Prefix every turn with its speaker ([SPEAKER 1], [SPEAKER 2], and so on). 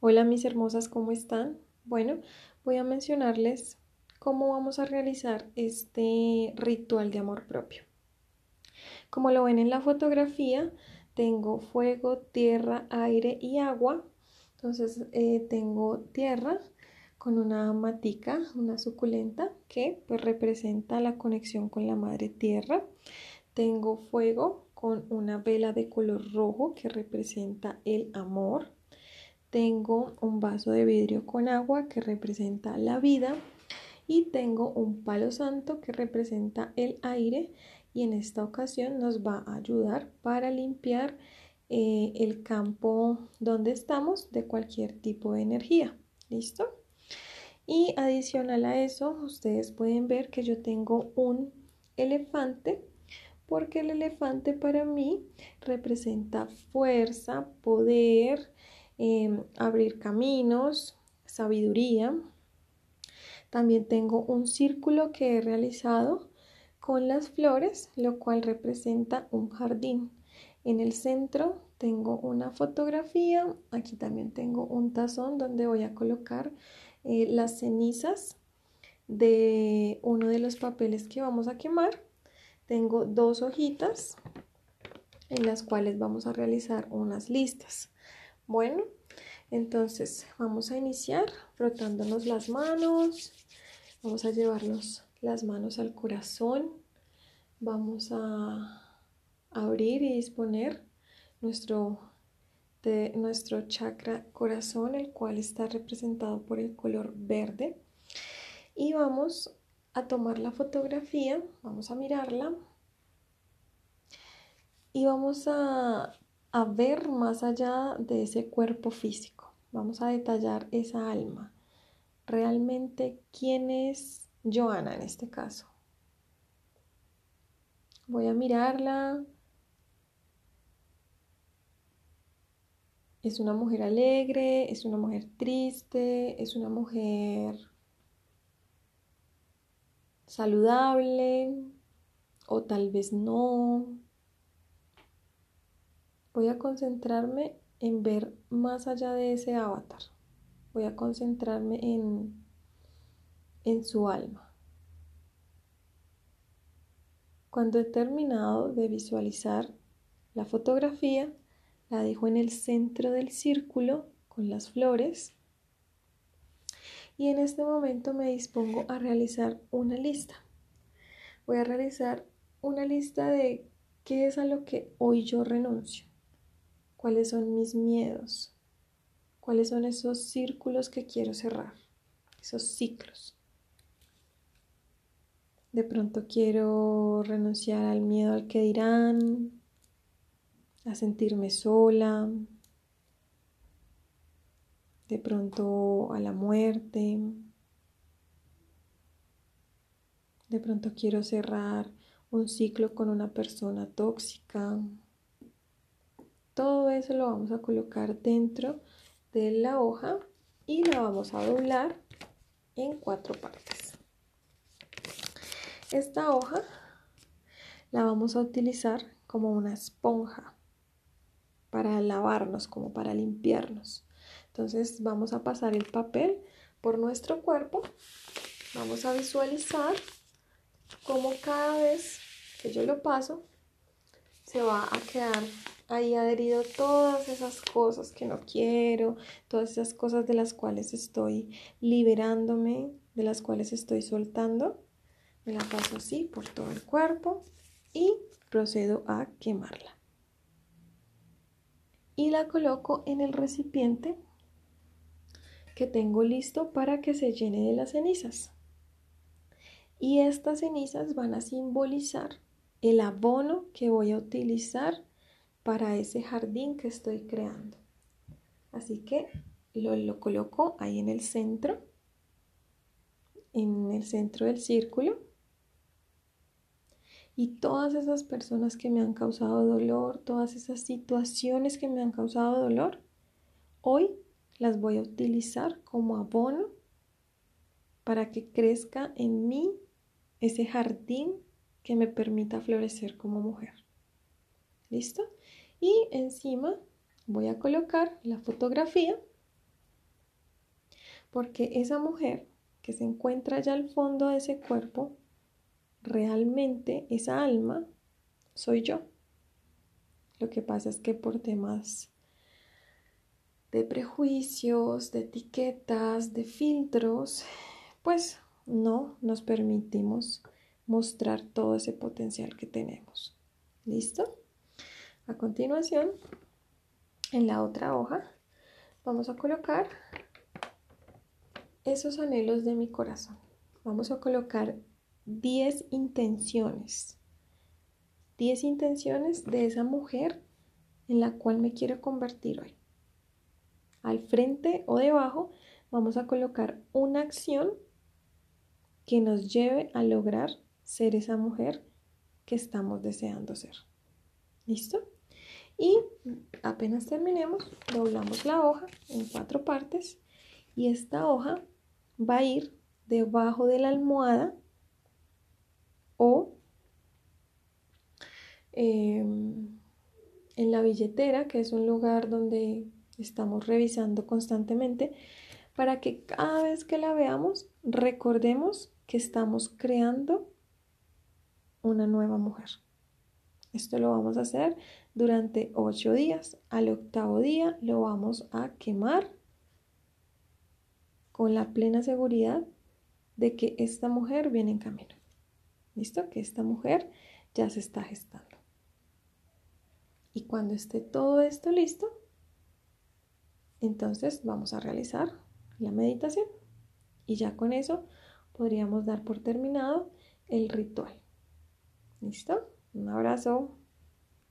[SPEAKER 1] Hola mis hermosas, ¿cómo están? Bueno, voy a mencionarles cómo vamos a realizar este ritual de amor propio. Como lo ven en la fotografía, tengo fuego, tierra, aire y agua. Entonces eh, tengo tierra con una matica, una suculenta que pues representa la conexión con la madre tierra. Tengo fuego con una vela de color rojo que representa el amor tengo un vaso de vidrio con agua que representa la vida y tengo un palo santo que representa el aire y en esta ocasión nos va a ayudar para limpiar eh, el campo donde estamos de cualquier tipo de energía. ¿Listo? Y adicional a eso, ustedes pueden ver que yo tengo un elefante porque el elefante para mí representa fuerza, poder, Em, abrir caminos, sabiduría. También tengo un círculo que he realizado con las flores, lo cual representa un jardín. En el centro tengo una fotografía, aquí también tengo un tazón donde voy a colocar eh, las cenizas de uno de los papeles que vamos a quemar. Tengo dos hojitas en las cuales vamos a realizar unas listas. Bueno, entonces vamos a iniciar frotándonos las manos. Vamos a llevarnos las manos al corazón. Vamos a abrir y disponer nuestro, de, nuestro chakra corazón, el cual está representado por el color verde. Y vamos a tomar la fotografía, vamos a mirarla y vamos a a ver más allá de ese cuerpo físico. Vamos a detallar esa alma. Realmente, ¿quién es Joana en este caso? Voy a mirarla. Es una mujer alegre, es una mujer triste, es una mujer saludable o tal vez no voy a concentrarme en ver más allá de ese avatar. Voy a concentrarme en, en su alma. Cuando he terminado de visualizar la fotografía, la dejo en el centro del círculo con las flores y en este momento me dispongo a realizar una lista. Voy a realizar una lista de qué es a lo que hoy yo renuncio cuáles son mis miedos, cuáles son esos círculos que quiero cerrar, esos ciclos. De pronto quiero renunciar al miedo al que dirán, a sentirme sola, de pronto a la muerte. De pronto quiero cerrar un ciclo con una persona tóxica. Todo eso lo vamos a colocar dentro de la hoja y la vamos a doblar en cuatro partes. Esta hoja la vamos a utilizar como una esponja para lavarnos, como para limpiarnos. Entonces vamos a pasar el papel por nuestro cuerpo. Vamos a visualizar cómo cada vez que yo lo paso se va a quedar ahí adherido todas esas cosas que no quiero, todas esas cosas de las cuales estoy liberándome, de las cuales estoy soltando. Me la paso así por todo el cuerpo y procedo a quemarla. Y la coloco en el recipiente que tengo listo para que se llene de las cenizas. Y estas cenizas van a simbolizar el abono que voy a utilizar para ese jardín que estoy creando. Así que lo, coloco ahí en el centro, en el centro del círculo. Y todas esas personas que me han causado dolor, todas esas situaciones que me han causado dolor, hoy las voy a utilizar como abono para que crezca en mí ese jardín que me permita florecer como mujer. ¿Listo? y encima voy a colocar la fotografía Porque esa mujer que se encuentra allá al fondo de ese cuerpo, realmente esa alma soy yo. Lo que pasa es que por temas de prejuicios, de etiquetas, de filtros, pues no nos permitimos mostrar todo ese potencial que tenemos. ¿Listo? A continuación, en la otra hoja, vamos a colocar esos anhelos de mi corazón. Vamos a colocar 10 intenciones. 10 intenciones de esa mujer en la cual me quiero convertir hoy. Al frente o debajo vamos a colocar una acción que nos lleve a lograr ser esa mujer que estamos deseando ser. ¿Listo? Y apenas terminemos, doblamos la hoja en cuatro partes y esta hoja va a ir debajo de la almohada o em, en la billetera, que es un lugar donde estamos revisando constantemente, para que cada vez que la veamos recordemos que estamos creando una nueva mujer. Esto lo vamos a hacer durante ocho días. Al octavo día lo vamos a quemar con la plena seguridad de que esta mujer viene en camino. ¿Listo? Que esta mujer ya se está gestando. Y cuando esté todo esto listo, entonces vamos a realizar la meditación. Y ya con eso podríamos dar por terminado el ritual. ¿Listo? Un abrazo.